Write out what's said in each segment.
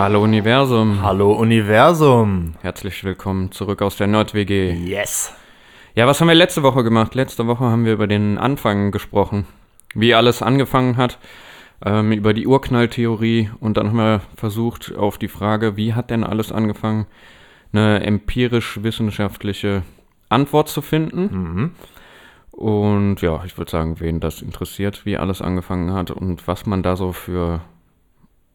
Hallo Universum. Hallo Universum. Herzlich willkommen zurück aus der Nord-WG. Yes. Ja, was haben wir letzte Woche gemacht? Letzte Woche haben wir über den Anfang gesprochen. Wie alles angefangen hat, ähm, über die Urknalltheorie und dann haben wir versucht auf die Frage, wie hat denn alles angefangen, eine empirisch-wissenschaftliche Antwort zu finden. Mhm. Und ja, ich würde sagen, wen das interessiert, wie alles angefangen hat und was man da so für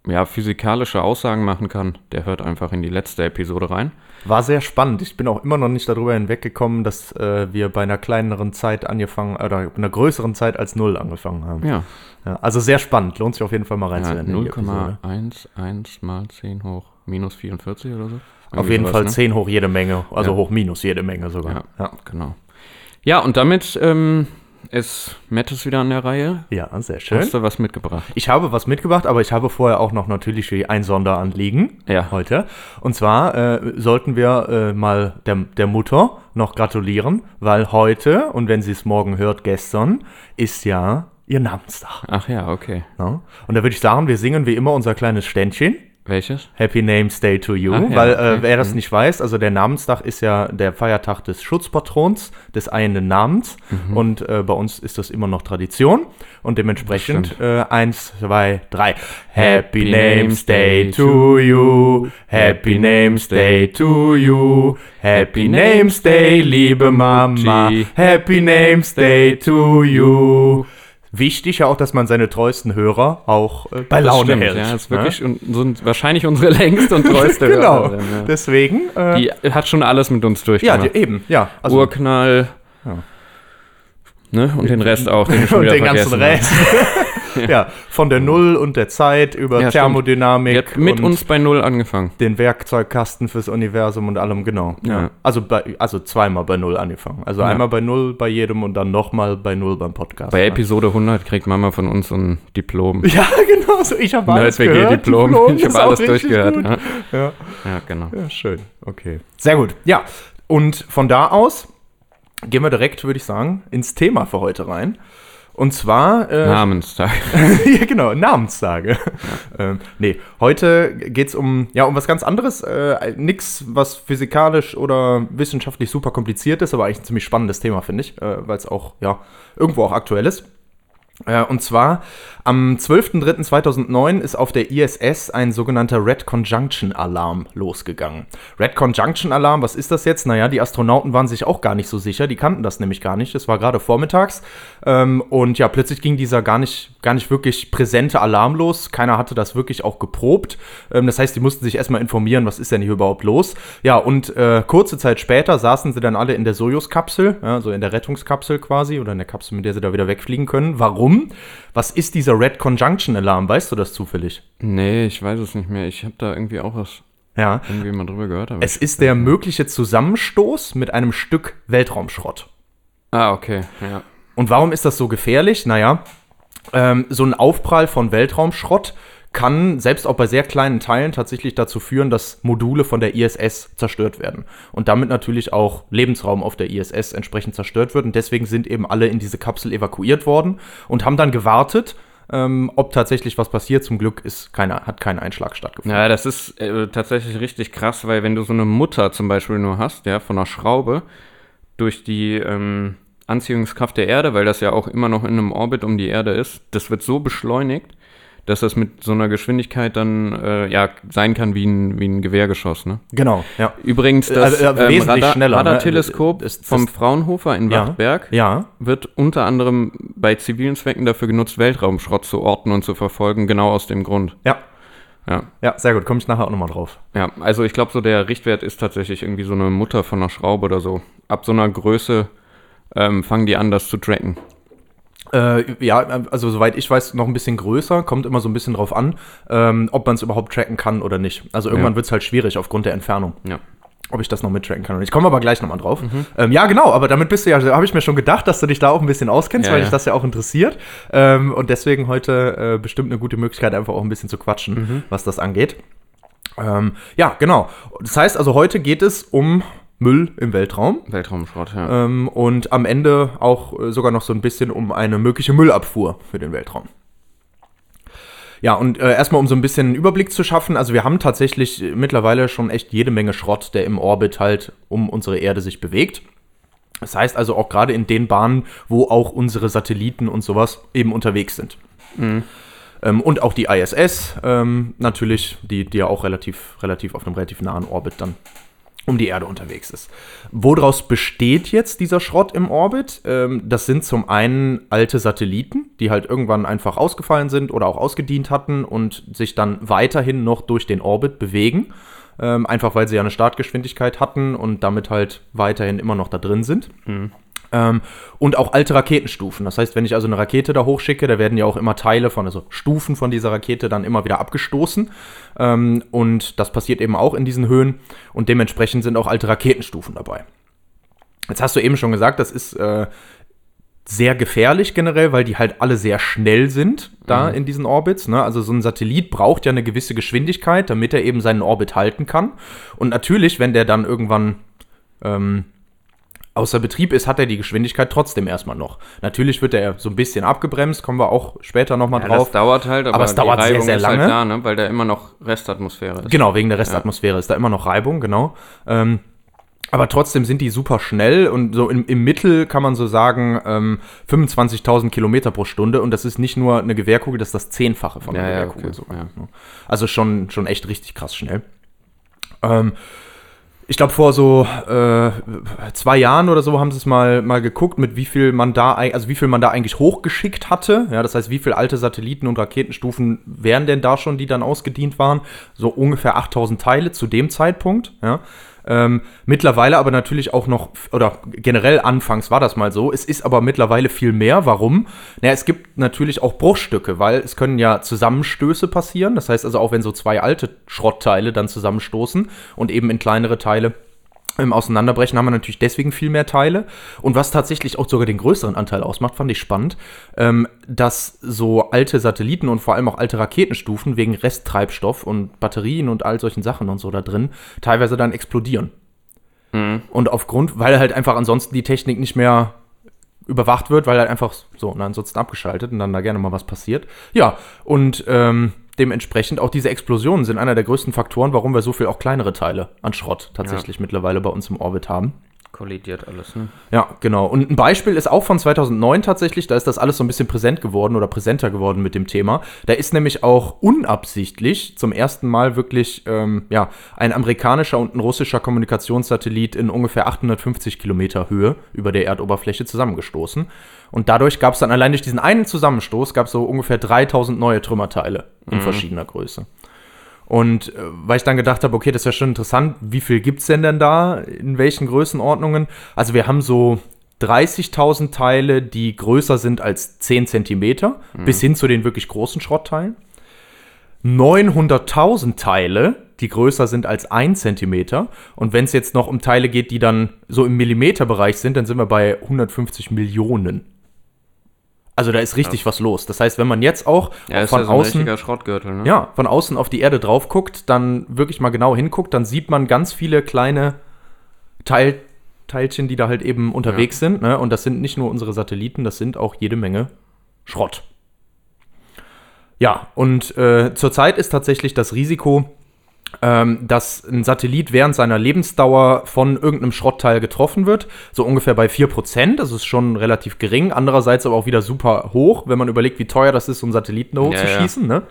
ja, physikalische Aussagen machen kann, der hört einfach in die letzte Episode rein. War sehr spannend. Ich bin auch immer noch nicht darüber hinweggekommen, dass äh, wir bei einer kleineren Zeit angefangen, oder einer größeren Zeit als Null angefangen haben. Ja, Ja, also sehr spannend. Lohnt sich auf jeden Fall mal ja reinzuhören. die Episode. 0,11 mal 10 hoch minus 44 oder so. Auf Irgendwie jeden sowas, Fall ne? 10 hoch jede Menge. Also Ja. hoch minus jede Menge sogar. Ja, Ja, genau. Ja, und damit ähm, ist Mattes wieder an der Reihe. ja sehr schön. Hast du was mitgebracht? Ich habe was mitgebracht, aber ich habe vorher auch noch natürlich ein Sonderanliegen Ja. heute. Und zwar äh, sollten wir äh, mal der, der Mutter noch gratulieren, weil heute, und wenn sie es morgen hört, gestern, ist ja ihr Namenstag. Ach ja, okay. Ne? Und da würde ich sagen, wir singen wie immer unser kleines Ständchen. Welches? Happy Names Day to you, Ach ja, weil äh, okay. wer das nicht weiß, also der Namenstag ist ja der Feiertag des Schutzpatrons, des einen Namens Mhm. und äh, bei uns ist das immer noch Tradition und dementsprechend äh, eins, zwei, drei. Happy Names Day to you, Happy Names Day to you, Happy Names Day, liebe Mama. Happy Names Day to you. Wichtig ja auch, dass man seine treuesten Hörer auch äh, bei Laune stimmt, hält. Ja, das ist ne? wirklich und, so, wahrscheinlich unsere längste und treueste genau. Hörerin, ja. Deswegen. Äh, Die hat schon alles mit uns ja, durchgemacht. die, eben. Ja. Also, Urknall. Ja. Ne? Und den Rest auch, den und den ganzen Rest. ja, von der Null und der Zeit über Ja, stimmt. Thermodynamik hat mit uns bei Null angefangen. den Werkzeugkasten fürs Universum und allem, genau. Ja. Ja. Also, bei, also zweimal bei Null angefangen. Also Ja. einmal bei Null bei jedem und dann nochmal bei Null beim Podcast. Bei? Episode 100 kriegt Mama von uns ein Diplom. Ja, genau. So. Ich habe alles gehört. Diplom. Ich ist habe alles durchgehört. Ja. Ja. ja, genau. ja, schön. Okay. Sehr gut. Ja, und von da aus gehen wir direkt, würde ich sagen, ins Thema für heute rein. Und zwar äh, Namenstag. ja, genau, Namenstage. Ähm, nee, heute geht es um, ja, um was ganz anderes. Äh, nix, was physikalisch oder wissenschaftlich super kompliziert ist, aber eigentlich ein ziemlich spannendes Thema, finde ich, äh, weil es auch, ja, irgendwo auch aktuell ist. Äh, und zwar am 12.03.2009 ist auf der ISS ein sogenannter Red Conjunction Alarm losgegangen. Red Conjunction Alarm, was ist das jetzt? Naja, die Astronauten waren sich auch gar nicht so sicher, die kannten das nämlich gar nicht. Es war gerade vormittags ähm, und ja, plötzlich ging dieser gar nicht, gar nicht wirklich präsente Alarm los. Keiner hatte das wirklich auch geprobt. Ähm, das heißt, die mussten sich erstmal informieren, was ist denn hier überhaupt los. Ja, und äh, kurze Zeit später saßen sie dann alle in der Sojus-Kapsel, ja, in der Rettungskapsel quasi oder in der Kapsel, mit der sie da wieder wegfliegen können. Warum? Was ist dieser Red Conjunction Alarm? Weißt du das zufällig? Nee, ich weiß es nicht mehr. Ich habe da irgendwie auch was Ja. irgendwie mal drüber gehört. Es ist der mögliche Zusammenstoß mit einem Stück Weltraumschrott. ah, okay. Ja. Und warum ist das so gefährlich? Naja, ähm, so ein Aufprall von Weltraumschrott kann selbst auch bei sehr kleinen Teilen tatsächlich dazu führen, dass Module von der ISS zerstört werden. Und damit natürlich auch Lebensraum auf der ISS entsprechend zerstört wird. Und deswegen sind eben alle in diese Kapsel evakuiert worden und haben dann gewartet, ähm, ob tatsächlich was passiert. Zum Glück ist keine, hat kein Einschlag stattgefunden. Ja, das ist äh, tatsächlich richtig krass, weil wenn du so eine Mutter zum Beispiel nur hast, ja, von einer Schraube, durch die ähm, Anziehungskraft der Erde, weil das ja auch immer noch in einem Orbit um die Erde ist, das wird so beschleunigt, dass das mit so einer Geschwindigkeit dann äh, ja sein kann wie ein, wie ein Gewehrgeschoss, ne? Genau, ja. Übrigens, das Also, äh, wesentlich Radar, schneller, ne? Radarteleskop das- vom Fraunhofer in Ja. Ja, wird unter anderem bei zivilen Zwecken dafür genutzt, Weltraumschrott zu orten und zu verfolgen, genau aus dem Grund. ja. Ja. Ja, sehr gut. Komme ich nachher auch nochmal drauf. Ja, also ich glaube, so der Richtwert ist tatsächlich irgendwie so eine Mutter von einer Schraube oder so. Ab so einer Größe ähm, fangen die an, das zu tracken. Äh, ja, also soweit ich weiß, noch ein bisschen größer, kommt immer so ein bisschen drauf an, ähm, ob man es überhaupt tracken kann oder nicht. Also irgendwann Ja. wird es halt schwierig aufgrund der Entfernung. Ja. ob ich das noch mittracken kann. Und ich komme aber gleich nochmal drauf. Ähm, ja, genau, aber damit bist du ja, habe ich mir schon gedacht, dass du dich da auch ein bisschen auskennst, Ja, weil ja. dich das ja auch interessiert. Ähm, und deswegen heute äh, bestimmt eine gute Möglichkeit, einfach auch ein bisschen zu quatschen, was das angeht. Ähm, ja, genau. Das heißt also, heute geht es um Müll im Weltraum. Weltraumschrott, ja. Ähm, und am Ende auch äh, sogar noch so ein bisschen um eine mögliche Müllabfuhr für den Weltraum. Ja, und äh, erstmal, um so ein bisschen einen Überblick zu schaffen, also wir haben tatsächlich äh, mittlerweile schon echt jede Menge Schrott, der im Orbit halt um unsere Erde sich bewegt. Das heißt also auch gerade in den Bahnen, wo auch unsere Satelliten und sowas eben unterwegs sind. Ähm, und auch die ISS ähm, natürlich, die, die ja auch relativ, relativ auf einem relativ nahen Orbit dann um die Erde unterwegs ist. Woraus besteht jetzt dieser Schrott im Orbit? Ähm, das sind zum einen alte Satelliten, die halt irgendwann einfach ausgefallen sind oder auch ausgedient hatten und sich dann weiterhin noch durch den Orbit bewegen. Ähm, einfach weil sie ja eine Startgeschwindigkeit hatten und damit halt weiterhin immer noch da drin sind. Ähm, und auch alte Raketenstufen. Das heißt, wenn ich also eine Rakete da hochschicke, da werden ja auch immer Teile von, also Stufen von dieser Rakete dann immer wieder abgestoßen. Ähm, und das passiert eben auch in diesen Höhen. Und dementsprechend sind auch alte Raketenstufen dabei. Jetzt hast du eben schon gesagt, das ist äh, sehr gefährlich generell, weil die halt alle sehr schnell sind da in diesen Orbits. Ne? Also so ein Satellit braucht ja eine gewisse Geschwindigkeit, damit er eben seinen Orbit halten kann. Und natürlich, wenn der dann irgendwann ähm, außer Betrieb ist, hat er die Geschwindigkeit trotzdem erstmal noch. Natürlich wird er so ein bisschen abgebremst, kommen wir auch später nochmal ja, drauf. das dauert halt, aber, Aber es dauert sehr, sehr ist lange. halt da, ne? weil da immer noch Restatmosphäre ist. Genau, wegen der Restatmosphäre ist da immer noch Reibung, genau. Ähm, aber trotzdem sind die super schnell und so im, im Mittel kann man so sagen ähm, 25.000 Kilometer pro Stunde und das ist nicht nur eine Gewehrkugel, das ist das Zehnfache von einer Ja, ja, Gewehrkugel okay, ja. ne? Also schon, schon echt richtig krass schnell. Ähm, ich glaube, vor so äh, zwei Jahren oder so haben sie es mal, mal geguckt, mit wie viel man da, also wie viel man da eigentlich hochgeschickt hatte. Ja, das heißt, wie viele alte Satelliten und Raketenstufen wären denn da schon, die dann ausgedient waren? So ungefähr 8000 Teile zu dem Zeitpunkt. Ja. Ähm, mittlerweile aber natürlich auch noch, oder generell anfangs war das mal so, es ist aber mittlerweile viel mehr. Warum? Naja, es gibt natürlich auch Bruchstücke, weil es können ja Zusammenstöße passieren. Das heißt also auch, wenn so zwei alte Schrottteile dann zusammenstoßen und eben in kleinere Teile im Auseinanderbrechen haben wir natürlich deswegen viel mehr Teile. Und was tatsächlich auch sogar den größeren Anteil ausmacht, fand ich spannend, ähm, dass so alte Satelliten und vor allem auch alte Raketenstufen wegen Resttreibstoff und Batterien und all solchen Sachen und so da drin teilweise dann explodieren. Und aufgrund, weil halt einfach ansonsten die Technik nicht mehr überwacht wird, weil halt einfach so, und ansonsten abgeschaltet und dann da gerne mal was passiert. Ja, und ähm, dementsprechend auch diese Explosionen sind einer der größten Faktoren, warum wir so viel auch kleinere Teile an Schrott tatsächlich mittlerweile bei uns im Orbit haben. Kollidiert alles, ne? Ja, genau. Und ein Beispiel ist auch von 2009 tatsächlich, da ist das alles so ein bisschen präsent geworden oder präsenter geworden mit dem Thema. Da ist nämlich auch unabsichtlich zum ersten Mal wirklich ähm, ja, ein amerikanischer und ein russischer Kommunikationssatellit in ungefähr 850 Kilometer Höhe über der Erdoberfläche zusammengestoßen. Und dadurch gab es dann allein durch diesen einen Zusammenstoß gab es so ungefähr 3000 neue Trümmerteile in verschiedener Größe. Und äh, weil ich dann gedacht habe, okay, das wäre schon interessant, wie viel gibt es denn denn da, in welchen Größenordnungen? Also wir haben so 30.000 Teile, die größer sind als 10 Zentimeter, bis hin zu den wirklich großen Schrottteilen. 900.000 Teile, die größer sind als 1 Zentimeter. Und wenn es jetzt noch um Teile geht, die dann so im Millimeterbereich sind, dann sind wir bei 150 Millionen. Also da ist richtig was los. Das heißt, wenn man jetzt auch Ja, von ja so außen ne? ja, von außen auf die Erde drauf guckt, dann wirklich mal genau hinguckt, dann sieht man ganz viele kleine Teil, Teilchen, die da halt eben unterwegs sind. Ne? Und das sind nicht nur unsere Satelliten, das sind auch jede Menge Schrott. Ja, und äh, zurzeit ist tatsächlich das Risiko, ähm, dass ein Satellit während seiner Lebensdauer von irgendeinem Schrottteil getroffen wird, so ungefähr bei 4%. Das ist schon relativ gering. Andererseits aber auch wieder super hoch, wenn man überlegt, wie teuer das ist, so einen Satelliten da Ja, hochzuschießen. Ne?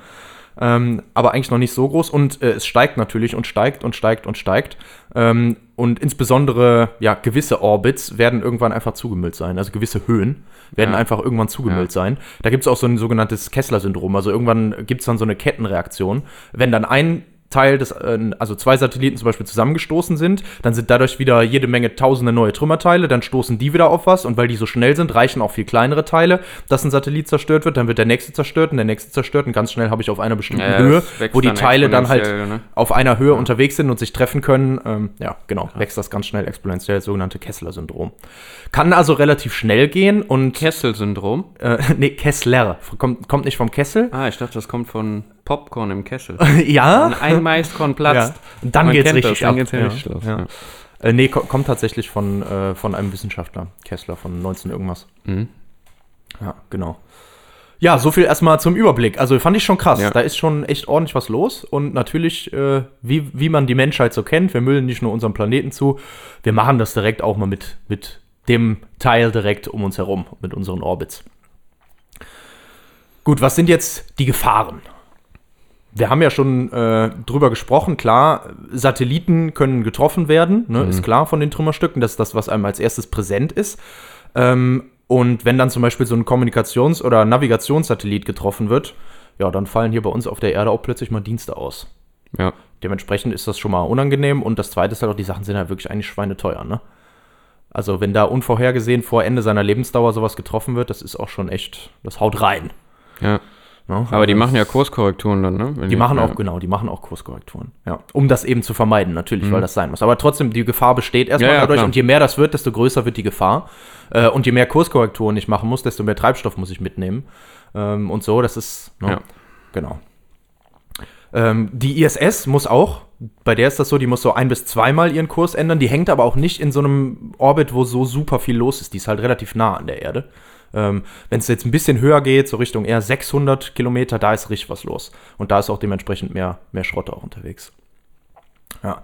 Ähm, aber eigentlich noch nicht so groß. Und äh, es steigt natürlich und steigt und steigt und steigt. Ähm, und insbesondere, ja, gewisse Orbits werden irgendwann einfach zugemüllt sein. Also gewisse Höhen werden Ja. einfach irgendwann zugemüllt sein. Da gibt es auch so ein sogenanntes Kessler-Syndrom. Also irgendwann gibt es dann so eine Kettenreaktion. Wenn dann ein Teil des, äh, also zwei Satelliten zum Beispiel zusammengestoßen sind, dann sind dadurch wieder jede Menge tausende neue Trümmerteile, dann stoßen die wieder auf was und weil die so schnell sind, reichen auch viel kleinere Teile, dass ein Satellit zerstört wird, dann wird der nächste zerstört und der nächste zerstört und ganz schnell habe ich auf einer bestimmten Ja, Höhe, wo die dann Teile dann halt ne? auf einer Höhe unterwegs sind und sich treffen können, ähm, ja, genau, wächst das ganz schnell exponentiell, das sogenannte Kessler-Syndrom. Kann also relativ schnell gehen und, Kessel-Syndrom. äh, nee, Kessler, kommt, kommt nicht vom Kessel. Ah, ich dachte, das kommt von Popcorn im Kessel. ja, Wenn ein Maiskorn platzt. Ja. Und dann geht's kennt richtig das, dann ab. geht's ja richtig los. Ja. Äh, nee, ko kommt tatsächlich von, äh, von einem Wissenschaftler, Kessler, von 19 irgendwas. Mhm. Ja, genau. Ja, so viel erstmal zum Überblick. Also fand ich schon krass. Ja. Da ist schon echt ordentlich was los. Und natürlich, äh, wie, wie man die Menschheit so kennt, wir müllen nicht nur unseren Planeten zu, wir machen das direkt auch mal mit, mit dem Teil direkt um uns herum, mit unseren Orbits. Gut, was sind jetzt die Gefahren? Wir haben ja schon äh, drüber gesprochen, klar, Satelliten können getroffen werden, ne, ist klar von den Trümmerstücken, das ist das, was einem als erstes präsent ist. Ähm, und wenn dann zum Beispiel so ein Kommunikations- oder Navigationssatellit getroffen wird, ja, dann fallen hier bei uns auf der Erde auch plötzlich mal Dienste aus. Ja. Dementsprechend ist das schon mal unangenehm und das zweite ist halt auch, die Sachen sind halt wirklich eigentlich schweineteuer, ne? Also wenn da unvorhergesehen vor Ende seiner Lebensdauer sowas getroffen wird, das ist auch schon echt, das haut rein. ja. Ne? Aber die machen ja Kurskorrekturen dann, ne? Wenn die machen ja. auch, genau, die machen auch Kurskorrekturen. Ja. Um das eben zu vermeiden, natürlich, Mhm. weil das sein muss. Aber trotzdem, die Gefahr besteht erstmal Ja, ja, dadurch. klar. Und je mehr das wird, desto größer wird die Gefahr. Äh, und je mehr Kurskorrekturen ich machen muss, desto mehr Treibstoff muss ich mitnehmen. Ähm, und so, das ist, ne, Ja. genau. Ähm, die ISS muss auch, bei der ist das so, die muss so ein- bis zweimal ihren Kurs ändern. Die hängt aber auch nicht in so einem Orbit, wo so super viel los ist. Die ist halt relativ nah an der Erde. Ähm, Wenn es jetzt ein bisschen höher geht, so Richtung eher 600 Kilometer, da ist richtig was los. Und da ist auch dementsprechend mehr, mehr Schrott auch unterwegs. Ja.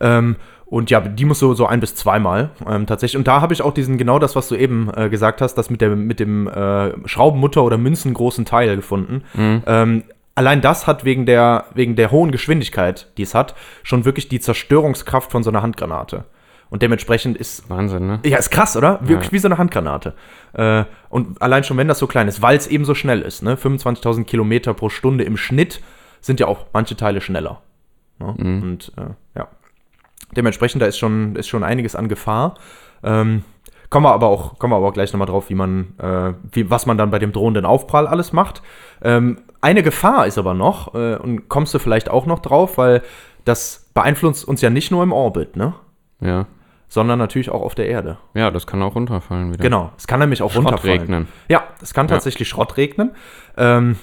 Ähm, und ja, die muss so, so ein bis zweimal ähm, tatsächlich. Und da habe ich auch diesen, genau das, was du eben äh, gesagt hast, das mit, der, mit dem äh, Schraubenmutter oder münzengroßen Teil gefunden. Ähm, allein das hat wegen der, wegen der hohen Geschwindigkeit, die es hat, schon wirklich die Zerstörungskraft von so einer Handgranate. Und dementsprechend ist Wahnsinn, ne? ja, ist krass, oder? Wirklich Ja. wie so eine Handgranate. Äh, und allein schon, wenn das so klein ist, weil es eben so schnell ist, ne? 25.000 Kilometer pro Stunde im Schnitt sind ja auch manche Teile schneller. Ne? Und äh, ja. Dementsprechend, da ist schon, ist schon einiges an Gefahr. Ähm, kommen wir aber auch, kommen wir aber auch gleich nochmal drauf, wie man, äh, wie, was man dann bei dem drohenden Aufprall alles macht. Ähm, eine Gefahr ist aber noch, äh, und kommst du vielleicht auch noch drauf, weil das beeinflusst uns ja nicht nur im Orbit, ne? Ja. Sondern natürlich auch auf der Erde. Ja, das kann auch runterfallen wieder. Genau, es kann nämlich auch Schrott runterfallen. regnen. Ja, es kann tatsächlich Schrott regnen. Ähm,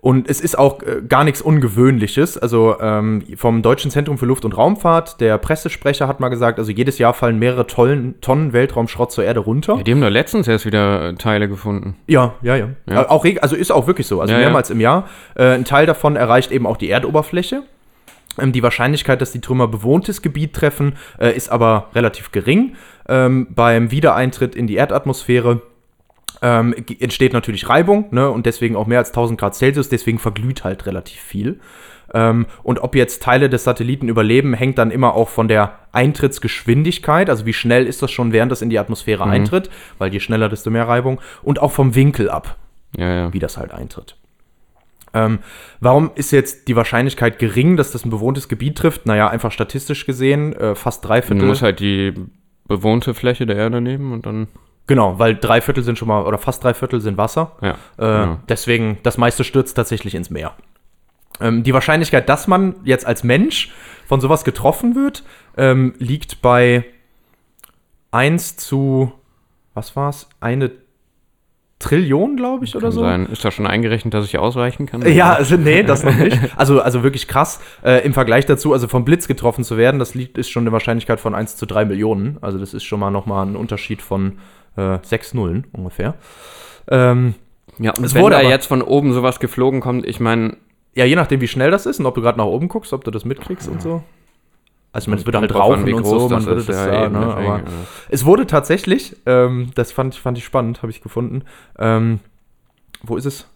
und es ist auch äh, gar nichts Ungewöhnliches. Also ähm, vom Deutschen Zentrum für Luft- und Raumfahrt, der Pressesprecher hat mal gesagt, also jedes Jahr fallen mehrere Tonnen, Tonnen Weltraumschrott zur Erde runter. Ja, die haben da letztens erst wieder äh, Teile gefunden. Ja, ja, ja. Ja. Äh, Auch, also ist auch wirklich so. Also Ja, ja. mehrmals im Jahr. Äh, ein Teil davon erreicht eben auch die Erdoberfläche. Ähm, die Wahrscheinlichkeit, dass die Trümmer bewohntes Gebiet treffen, äh, ist aber relativ gering. Ähm, beim Wiedereintritt in die Erdatmosphäre ähm, entsteht natürlich Reibung ne, und deswegen auch mehr als 1000 Grad Celsius, deswegen verglüht halt relativ viel. Ähm, und ob jetzt Teile des Satelliten überleben, hängt dann immer auch von der Eintrittsgeschwindigkeit, also wie schnell ist das schon, während das in die Atmosphäre eintritt, weil je schneller, desto mehr Reibung, und auch vom Winkel ab Ja, ja. wie das halt eintritt. Ähm, warum ist jetzt die Wahrscheinlichkeit gering, dass das ein bewohntes Gebiet trifft? Naja, einfach statistisch gesehen, äh, fast drei Du Viertel. musst halt die bewohnte Fläche der Erde nehmen und dann. genau, weil drei Viertel sind schon mal, oder fast drei Viertel sind Wasser. Ja. Äh, genau. Deswegen, das meiste stürzt tatsächlich ins Meer. Ähm, die Wahrscheinlichkeit, dass man jetzt als Mensch von sowas getroffen wird, ähm, liegt bei 1 zu, was war's? Eine Trillion, glaube ich, oder Kann so. sein. Ist da schon eingerechnet, dass ich ausweichen kann? Ja, also nee, das noch nicht. Also, also wirklich krass. Äh, Im Vergleich dazu, also vom Blitz getroffen zu werden, das liegt, ist schon eine Wahrscheinlichkeit von 1 zu 3 Millionen. Also das ist schon mal nochmal ein Unterschied von äh, 6 Nullen ungefähr. Ähm, Ja, und Es wenn wurde da aber- jetzt von oben sowas geflogen kommt, ich meine, ja, je nachdem, wie schnell das ist und ob du gerade nach oben guckst, ob du das mitkriegst und so. Also, ich meine, es würde halt rauchen und so, man würde das Ja, ne, deswegen, aber ja. es wurde tatsächlich, ähm, das fand, ich- fand ich spannend, habe ich gefunden. Ähm, wo ist es?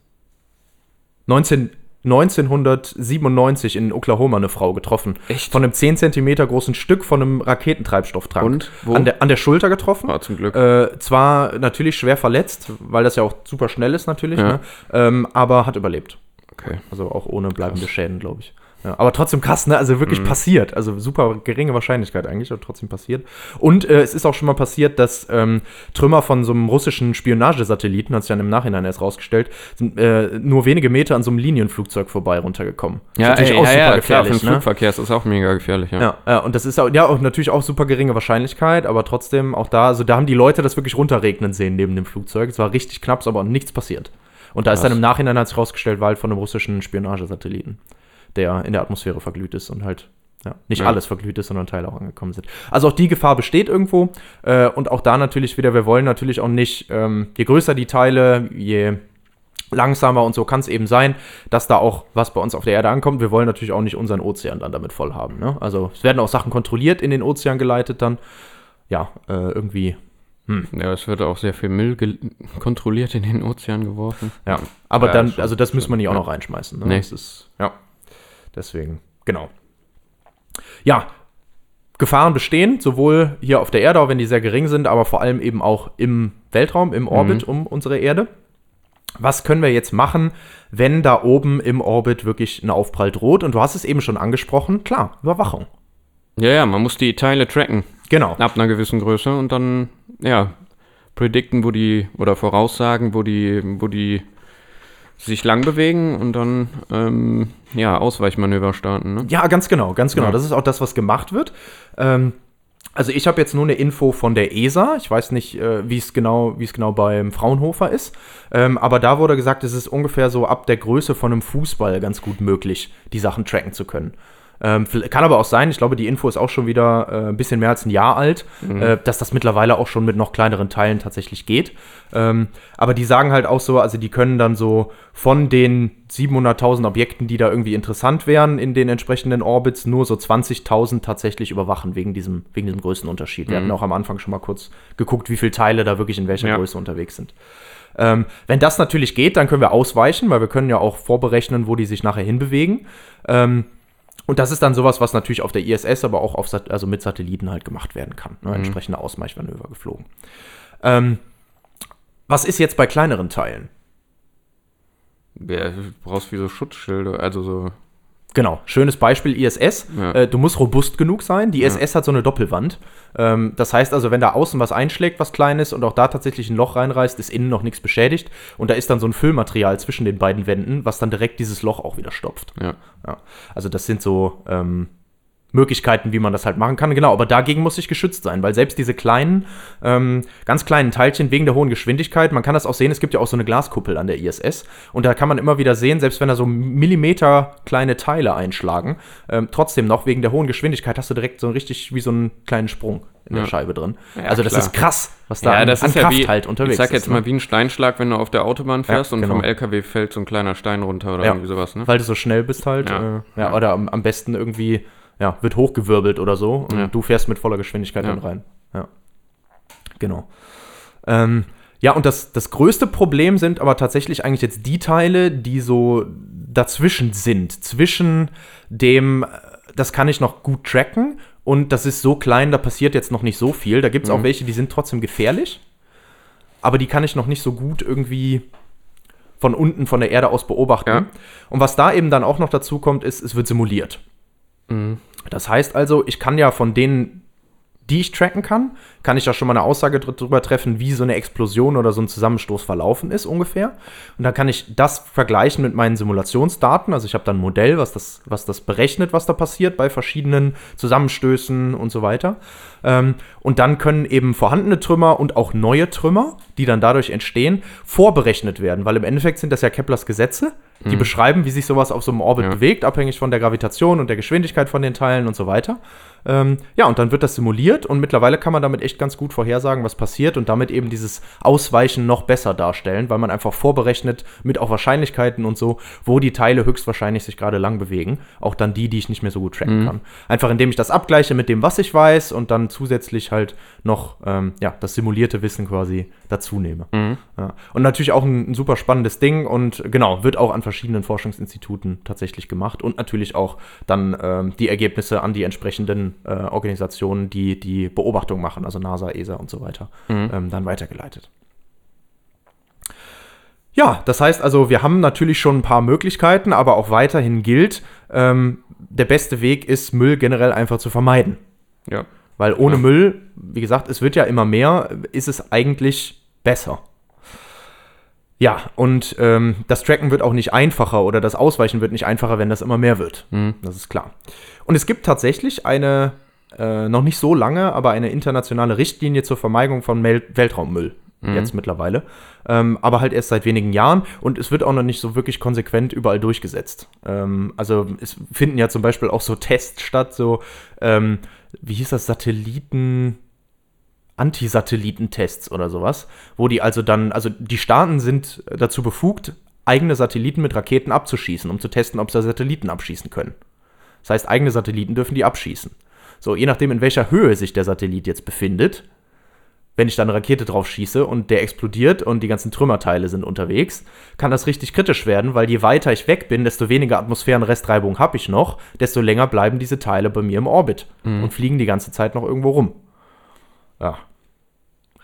19, 1997 in Oklahoma eine Frau getroffen. Echt? Von einem 10 Zentimeter großen Stück von einem Raketentreibstofftank. Und? Wo? An der, an der Schulter getroffen. war zum Glück. Äh, zwar natürlich schwer verletzt, weil das ja auch super schnell ist natürlich, Ja. ne? ähm, aber hat überlebt. okay. Also auch ohne bleibende Schäden, glaube ich. Ja, aber trotzdem krass, ne? Also wirklich passiert. Also super geringe Wahrscheinlichkeit eigentlich, aber trotzdem passiert. Und äh, es ist auch schon mal passiert, dass ähm, Trümmer von so einem russischen Spionagesatelliten, hat sich dann im Nachhinein erst rausgestellt, sind äh, nur wenige Meter an so einem Linienflugzeug vorbei runtergekommen. Ist Ja, natürlich ey, auch ja, super ja, klar, für gefährlich, den ne? Flugverkehr ist das auch mega gefährlich, ja. Ja, und das ist auch, ja, auch natürlich auch super geringe Wahrscheinlichkeit, aber trotzdem auch da, also da haben die Leute das wirklich runterregnen sehen neben dem Flugzeug. Es war richtig knapp, aber nichts passiert. Und da ist dann im Nachhinein hat sich rausgestellt, war halt von einem russischen Spionagesatelliten, der in der Atmosphäre verglüht ist und halt ja, nicht Ja. alles verglüht ist, sondern Teile auch angekommen sind. Also auch die Gefahr besteht irgendwo. Äh, und auch da natürlich wieder, wir wollen natürlich auch nicht, ähm, je größer die Teile, je langsamer und so kann es eben sein, dass da auch was bei uns auf der Erde ankommt. Wir wollen natürlich auch nicht unseren Ozean dann damit voll haben. Ne? Also es werden auch Sachen kontrolliert in den Ozean geleitet dann. Ja, äh, irgendwie. Ja, es wird auch sehr viel Müll kontrolliert in den Ozean geworfen. Ja, aber Ja, dann, also das müssen wir nicht auch noch reinschmeißen. Ne? Nee. Das ist, ja, deswegen, genau. Ja, Gefahren bestehen, sowohl hier auf der Erde, auch wenn die sehr gering sind, aber vor allem eben auch im Weltraum, im Orbit um unsere Erde. Was können wir jetzt machen, wenn da oben im Orbit wirklich ein Aufprall droht? Und du hast es eben schon angesprochen, klar, Überwachung. Ja, ja, man muss die Teile tracken Genau. ab einer gewissen Größe und dann, ja, predikten, wo die, oder voraussagen, wo die, wo die sich lang bewegen und dann, ähm, ja, Ausweichmanöver starten, ne? Ja, ganz genau, ganz genau. Ja. Das ist auch das, was gemacht wird. Ähm, also ich habe jetzt nur eine Info von der ESA. Ich weiß nicht, äh, wie es genau, wie es genau beim Fraunhofer ist. Ähm, aber da wurde gesagt, es ist ungefähr so ab der Größe von einem Fußball ganz gut möglich, die Sachen tracken zu können. Ähm, kann aber auch sein, ich glaube, die Info ist auch schon wieder äh, ein bisschen mehr als ein Jahr alt, äh, dass das mittlerweile auch schon mit noch kleineren Teilen tatsächlich geht. Ähm, aber die sagen halt auch so, also die können dann so von den 700.000 Objekten, die da irgendwie interessant wären in den entsprechenden Orbits, nur so 20.000 tatsächlich überwachen wegen diesem, wegen diesem Größenunterschied. Wir hatten auch am Anfang schon mal kurz geguckt, wie viele Teile da wirklich in welcher Ja. Größe unterwegs sind. Ähm, wenn das natürlich geht, dann können wir ausweichen, weil wir können ja auch vorberechnen, wo die sich nachher hinbewegen. Ähm, und das ist dann sowas, was natürlich auf der ISS, aber auch auf, also mit Satelliten halt gemacht werden kann. Ne? Entsprechende Ausweichmanöver geflogen. Ähm, was ist jetzt bei kleineren Teilen? Ja, du brauchst wie so Schutzschilde, also so, Genau, schönes Beispiel ISS. Ja. Äh, du musst robust genug sein. Die ISS hat so eine Doppelwand. Ähm, das heißt also, wenn da außen was einschlägt, was Kleines und auch da tatsächlich ein Loch reinreißt, ist innen noch nichts beschädigt. Und da ist dann so ein Füllmaterial zwischen den beiden Wänden, was dann direkt dieses Loch auch wieder stopft. ja. Ja. Also das sind so ähm, Möglichkeiten, wie man das halt machen kann. Genau, aber dagegen muss ich geschützt sein, weil selbst diese kleinen, ähm, ganz kleinen Teilchen wegen der hohen Geschwindigkeit, man kann das auch sehen, es gibt ja auch so eine Glaskuppel an der ISS und da kann man immer wieder sehen, selbst wenn da so Millimeter kleine Teile einschlagen, ähm, trotzdem noch wegen der hohen Geschwindigkeit hast du direkt so richtig wie so einen kleinen Sprung in der Ja. Scheibe drin. Ja, also das klar. ist krass, was da Ja, an, das an ist ja Kraft wie, halt unterwegs ich sag jetzt ist. ne? mal wie ein Steinschlag, wenn du auf der Autobahn fährst und genau. vom LKW fällt so ein kleiner Stein runter oder irgendwie sowas, ne? Weil du so schnell bist halt. Äh, Ja. oder am, am besten irgendwie, ja, wird hochgewirbelt oder so und Ja. du fährst mit voller Geschwindigkeit Ja. dann rein. Ja. Genau. Ähm, ja, und das, das größte Problem sind aber tatsächlich eigentlich jetzt die Teile, die so dazwischen sind. Zwischen dem, das kann ich noch gut tracken und das ist so klein, da passiert jetzt noch nicht so viel. Da gibt es auch Mhm. welche, die sind trotzdem gefährlich, aber die kann ich noch nicht so gut irgendwie von unten von der Erde aus beobachten. Ja. Und was da eben dann auch noch dazu kommt, ist, es wird simuliert. Mhm. Das heißt also, ich kann ja von denen, die ich tracken kann, kann ich da schon mal eine Aussage drüber treffen, wie so eine Explosion oder so ein Zusammenstoß verlaufen ist ungefähr. Und dann kann ich das vergleichen mit meinen Simulationsdaten. Also ich habe dann ein Modell, was das, was das berechnet, was da passiert bei verschiedenen Zusammenstößen und so weiter. Ähm, und dann können eben vorhandene Trümmer und auch neue Trümmer, die dann dadurch entstehen, vorberechnet werden. Weil im Endeffekt sind das ja Keplers Gesetze, die beschreiben, wie sich sowas auf so einem Orbit Ja. bewegt, abhängig von der Gravitation und der Geschwindigkeit von den Teilen und so weiter. Ähm, ja, und dann wird das simuliert und mittlerweile kann man damit echt ganz gut vorhersagen, was passiert und damit eben dieses Ausweichen noch besser darstellen, weil man einfach vorberechnet mit auch Wahrscheinlichkeiten und so, wo die Teile höchstwahrscheinlich sich gerade lang bewegen. Auch dann die, die ich nicht mehr so gut tracken kann. Einfach indem ich das abgleiche mit dem, was ich weiß und dann zusätzlich halt noch ähm, ja, das simulierte Wissen quasi dazu nehme. Ja. Und natürlich auch ein, ein super spannendes Ding und genau, wird auch an verschiedenen Forschungsinstituten tatsächlich gemacht und natürlich auch dann ähm, die Ergebnisse an die entsprechenden äh, Organisationen, die die Beobachtung machen, also NASA, ESA und so weiter, ähm, dann weitergeleitet. Ja, das heißt also, wir haben natürlich schon ein paar Möglichkeiten, aber auch weiterhin gilt, ähm, der beste Weg ist, Müll generell einfach zu vermeiden. Ja. Weil ohne Ja. Müll, wie gesagt, es wird ja immer mehr, ist es eigentlich besser. Ja, und ähm, das Tracken wird auch nicht einfacher oder das Ausweichen wird nicht einfacher, wenn das immer mehr wird. Mhm. Das ist klar. Und es gibt tatsächlich eine, äh, noch nicht so lange, aber eine internationale Richtlinie zur Vermeidung von Mel Weltraummüll. Jetzt mittlerweile. Ähm, aber halt erst seit wenigen Jahren und es wird auch noch nicht so wirklich konsequent überall durchgesetzt. Ähm, also es finden ja zum Beispiel auch so Tests statt, so, ähm, wie hieß das, Satelliten. Anti-Satellitentests oder sowas, wo die also dann, also die Staaten sind dazu befugt, eigene Satelliten mit Raketen abzuschießen, um zu testen, ob sie Satelliten abschießen können. Das heißt, eigene Satelliten dürfen die abschießen. So, je nachdem, in welcher Höhe sich der Satellit jetzt befindet, wenn ich da eine Rakete drauf schieße und der explodiert und die ganzen Trümmerteile sind unterwegs, kann das richtig kritisch werden, weil je weiter ich weg bin, desto weniger Atmosphärenrestreibung habe ich noch, desto länger bleiben diese Teile bei mir im Orbit und fliegen die ganze Zeit noch irgendwo rum. Ja,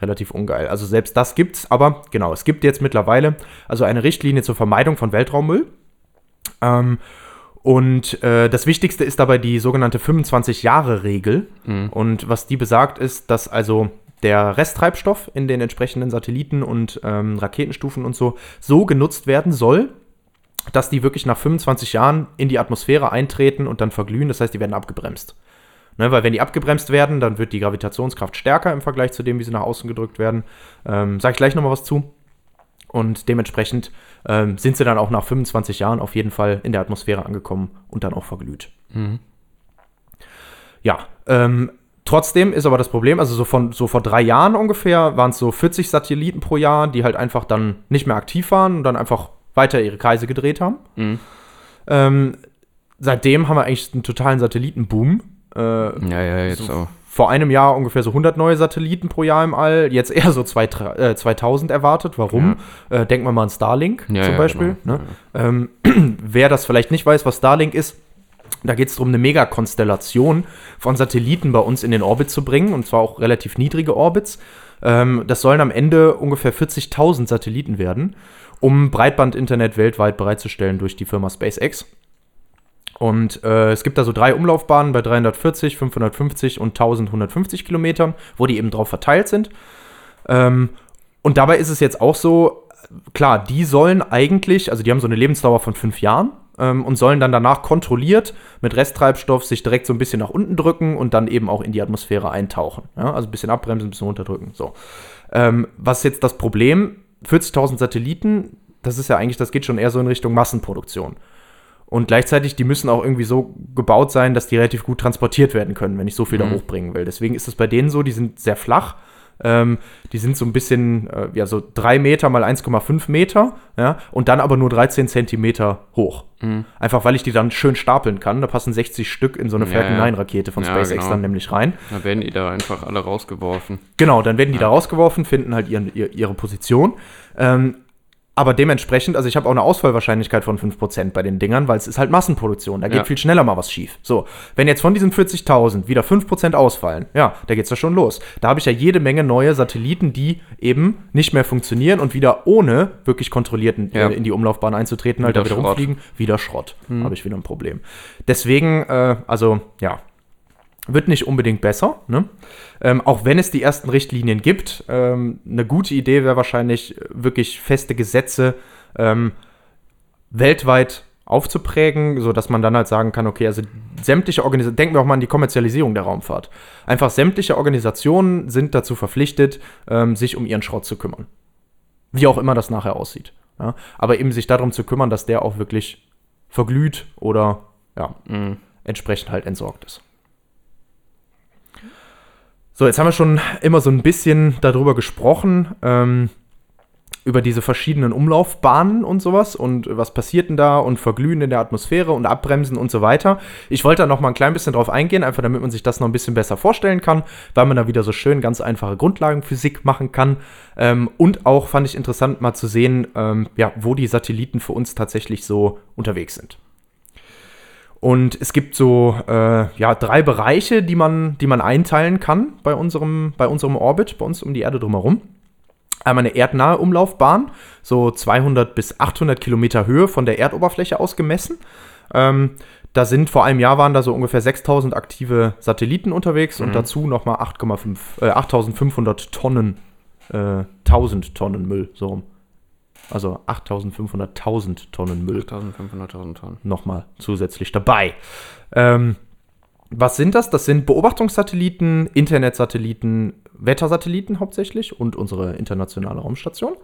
relativ ungeil. Also selbst das gibt's, aber genau, es gibt jetzt mittlerweile also eine Richtlinie zur Vermeidung von Weltraummüll. Ähm, und äh, das Wichtigste ist dabei die sogenannte 25-Jahre-Regel. Und was die besagt, ist, dass also der Resttreibstoff in den entsprechenden Satelliten und ähm, Raketenstufen und so so genutzt werden soll, dass die wirklich nach 25 Jahren in die Atmosphäre eintreten und dann verglühen. Das heißt, die werden abgebremst. Ne, weil wenn die abgebremst werden, dann wird die Gravitationskraft stärker im Vergleich zu dem, wie sie nach außen gedrückt werden. Ähm, Sage ich gleich nochmal was zu. Und dementsprechend ähm, sind sie dann auch nach 25 Jahren auf jeden Fall in der Atmosphäre angekommen und dann auch verglüht. Ja, ähm, trotzdem ist aber das Problem, also so, von, so vor drei Jahren ungefähr waren es so 40 Satelliten pro Jahr, die halt einfach dann nicht mehr aktiv waren und dann einfach weiter ihre Kreise gedreht haben. Mhm. Ähm, seitdem haben wir eigentlich einen totalen Satellitenboom. Äh, Ja, ja, jetzt so auch. Vor einem Jahr ungefähr so 100 neue Satelliten pro Jahr im All, jetzt eher so zwei, äh, 2000 erwartet. Warum? Äh, denken wir mal an Starlink Ja, zum ja, Beispiel. genau. Ne? Ähm, wer das vielleicht nicht weiß, was Starlink ist, da geht es darum, eine Megakonstellation von Satelliten bei uns in den Orbit zu bringen, und zwar auch relativ niedrige Orbits. Ähm, das sollen am Ende ungefähr 40.000 Satelliten werden, um Breitbandinternet weltweit bereitzustellen durch die Firma SpaceX. Und äh, es gibt da so drei Umlaufbahnen bei 340, 550 und 1150 Kilometern, wo die eben drauf verteilt sind. Ähm, und dabei ist es jetzt auch so, klar, die sollen eigentlich, also die haben so eine Lebensdauer von fünf Jahren ähm, und sollen dann danach kontrolliert mit Resttreibstoff sich direkt so ein bisschen nach unten drücken und dann eben auch in die Atmosphäre eintauchen. Ja? Also ein bisschen abbremsen, ein bisschen runterdrücken. So. Ähm, was ist jetzt das Problem? 40.000 Satelliten, das ist ja eigentlich, das geht schon eher so in Richtung Massenproduktion. Und gleichzeitig, die müssen auch irgendwie so gebaut sein, dass die relativ gut transportiert werden können, wenn ich so viel da hochbringen will. Deswegen ist es bei denen so, die sind sehr flach. Ähm, die sind so ein bisschen, äh, ja, so 3 Meter mal 1,5 Meter, ja, und dann aber nur 13 Zentimeter hoch. Einfach weil ich die dann schön stapeln kann. Da passen 60 Stück in so eine Ja, Falcon ja. 9-Rakete von Ja, SpaceX genau. dann nämlich rein. Da werden die da einfach alle rausgeworfen. Genau, dann werden die da rausgeworfen, finden halt ihren, ihr, ihre Position. Ähm, aber dementsprechend, also ich habe auch eine Ausfallwahrscheinlichkeit von 5% bei den Dingern, weil es ist halt Massenproduktion. Da geht Ja. viel schneller mal was schief. So, wenn jetzt von diesen 40.000 wieder 5% ausfallen, ja, da geht's ja schon los. Da habe ich ja jede Menge neue Satelliten, die eben nicht mehr funktionieren und wieder ohne wirklich kontrollierten Ja. äh, in die Umlaufbahn einzutreten, halt da Wieder wieder Schrott. rumfliegen, wieder Schrott. Habe ich wieder ein Problem. Deswegen, äh, also, ja, wird nicht unbedingt besser, ne? ähm, auch wenn es die ersten Richtlinien gibt. Ähm, eine gute Idee wäre wahrscheinlich äh, wirklich feste Gesetze ähm, weltweit aufzuprägen, sodass man dann halt sagen kann, okay, also sämtliche Organisationen, denken wir auch mal an die Kommerzialisierung der Raumfahrt. Einfach sämtliche Organisationen sind dazu verpflichtet, ähm, sich um ihren Schrott zu kümmern. Wie auch immer das nachher aussieht. Ja? Aber eben sich darum zu kümmern, dass der auch wirklich verglüht oder ja, Mhm. entsprechend halt entsorgt ist. So, jetzt haben wir schon immer so ein bisschen darüber gesprochen, ähm, über diese verschiedenen Umlaufbahnen und sowas und was passiert denn da und Verglühen in der Atmosphäre und Abbremsen und so weiter. Ich wollte da noch mal ein klein bisschen drauf eingehen, einfach damit man sich das noch ein bisschen besser vorstellen kann, weil man da wieder so schön ganz einfache Grundlagenphysik machen kann. Ähm, und auch fand ich interessant mal zu sehen, ähm, ja, wo die Satelliten für uns tatsächlich so unterwegs sind. Und es gibt so äh, ja, drei Bereiche, die man, die man einteilen kann bei unserem, bei unserem Orbit, bei uns um die Erde drumherum. Einmal eine erdnahe Umlaufbahn, so 200 bis 800 Kilometer Höhe von der Erdoberfläche aus gemessen. Ähm, da sind vor einem Jahr waren da so ungefähr 6000 aktive Satelliten unterwegs und dazu nochmal 8,5, äh, 8500 Tonnen, äh, 1000 Tonnen Müll, so rum. Also 8500, 1000 Tonnen Müll 1500.000 Tonnen. nochmal zusätzlich dabei. Ähm, was sind das? Das sind Beobachtungssatelliten, Internetsatelliten, Wettersatelliten hauptsächlich und unsere internationale Raumstation.